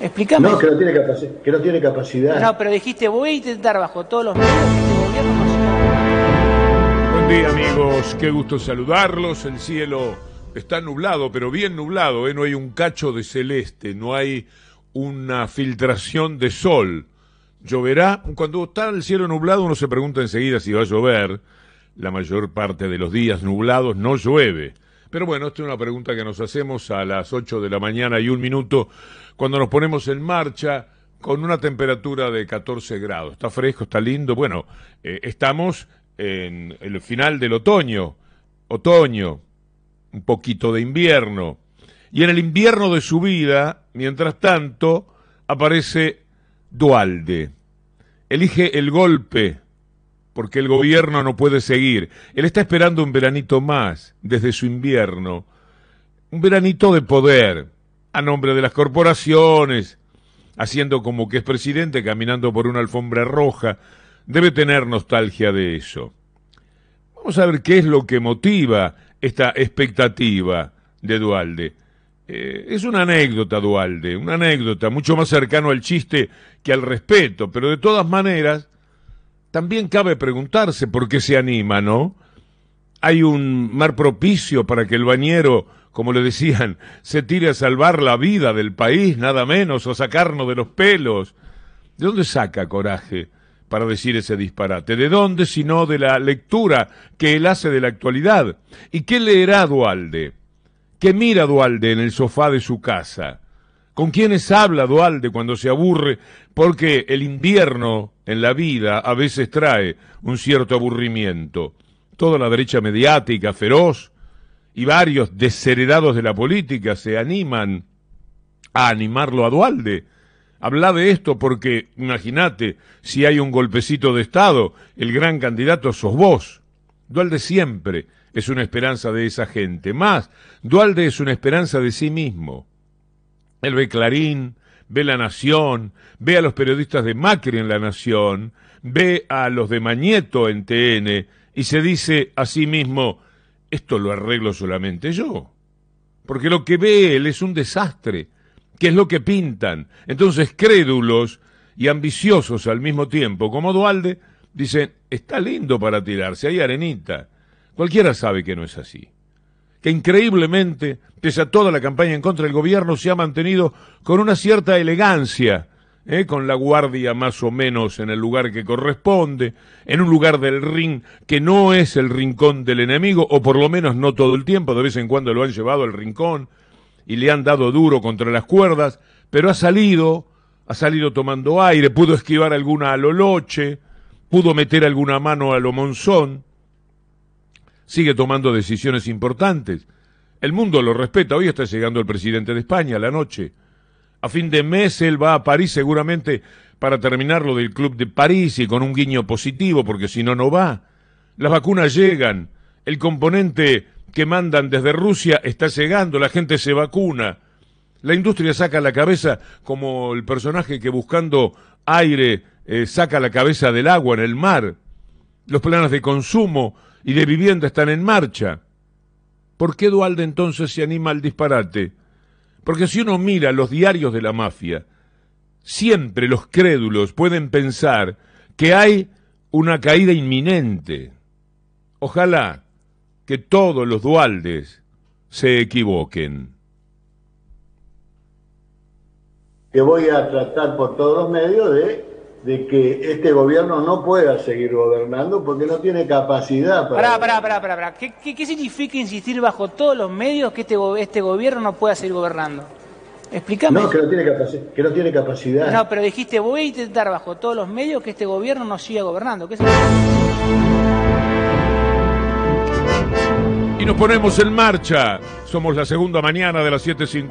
Explícame. No, que no tiene, que no tiene capacidad. No, pero dijiste, voy a intentar bajo todos los medios este gobierno. Buen día amigos, qué gusto saludarlos. El cielo está nublado, pero bien nublado, ¿eh? no hay un cacho de celeste, no hay una filtración de sol. Lloverá. Cuando está el cielo nublado uno se pregunta enseguida si va a llover. La mayor parte de los días nublados no llueve. Pero bueno, esta es una pregunta que nos hacemos a las 8 de la mañana y un minuto cuando nos ponemos en marcha con una temperatura de 14 grados. Está fresco, está lindo. Bueno, eh, estamos en el final del otoño, otoño, un poquito de invierno. Y en el invierno de su vida, mientras tanto, aparece Dualde. Elige el golpe, porque el gobierno no puede seguir. Él está esperando un veranito más desde su invierno. Un veranito de poder, a nombre de las corporaciones, haciendo como que es presidente, caminando por una alfombra roja. Debe tener nostalgia de eso. Vamos a ver qué es lo que motiva esta expectativa de Dualde. Eh, es una anécdota, Dualde, una anécdota, mucho más cercano al chiste que al respeto, pero de todas maneras, también cabe preguntarse por qué se anima, ¿no? Hay un mar propicio para que el bañero, como le decían, se tire a salvar la vida del país, nada menos, o sacarnos de los pelos. ¿De dónde saca coraje para decir ese disparate? ¿De dónde sino de la lectura que él hace de la actualidad? ¿Y qué leerá Dualde? ¿Qué mira Dualde en el sofá de su casa? ¿Con quiénes habla Dualde cuando se aburre? Porque el invierno en la vida a veces trae un cierto aburrimiento. Toda la derecha mediática feroz y varios desheredados de la política se animan a animarlo a Dualde. Habla de esto porque, imagínate, si hay un golpecito de Estado, el gran candidato sos vos. Dualde siempre es una esperanza de esa gente. Más, Dualde es una esperanza de sí mismo. Él ve Clarín, ve La Nación, ve a los periodistas de Macri en La Nación, ve a los de Mañeto en TN y se dice a sí mismo, esto lo arreglo solamente yo. Porque lo que ve él es un desastre, que es lo que pintan. Entonces, crédulos y ambiciosos al mismo tiempo, como Dualde, dicen, está lindo para tirarse, hay arenita. Cualquiera sabe que no es así que increíblemente, pese a toda la campaña en contra del gobierno, se ha mantenido con una cierta elegancia, ¿eh? con la guardia más o menos en el lugar que corresponde, en un lugar del ring que no es el rincón del enemigo, o por lo menos no todo el tiempo, de vez en cuando lo han llevado al rincón y le han dado duro contra las cuerdas, pero ha salido, ha salido tomando aire, pudo esquivar alguna a lo pudo meter alguna mano a lo monzón, sigue tomando decisiones importantes. El mundo lo respeta. Hoy está llegando el presidente de España a la noche. A fin de mes él va a París seguramente para terminar lo del Club de París y con un guiño positivo, porque si no, no va. Las vacunas llegan. El componente que mandan desde Rusia está llegando. La gente se vacuna. La industria saca la cabeza como el personaje que buscando aire eh, saca la cabeza del agua en el mar. Los planes de consumo y de vivienda están en marcha. ¿Por qué Dualde entonces se anima al disparate? Porque si uno mira los diarios de la mafia, siempre los crédulos pueden pensar que hay una caída inminente. Ojalá que todos los Dualdes se equivoquen. Que voy a tratar por todos los medios de, de que este gobierno no pueda seguir gobernando porque no tiene capacidad para... Pará, pará, pará, pará, pará. ¿Qué, qué, qué significa insistir bajo todos los medios que este, este gobierno no pueda seguir gobernando? Explícame. No, que no tiene, que no tiene capacidad. No, pero dijiste, voy a intentar bajo todos los medios que este gobierno no siga gobernando. ¿Qué Y nos ponemos en marcha. Somos la segunda mañana de las 7.50.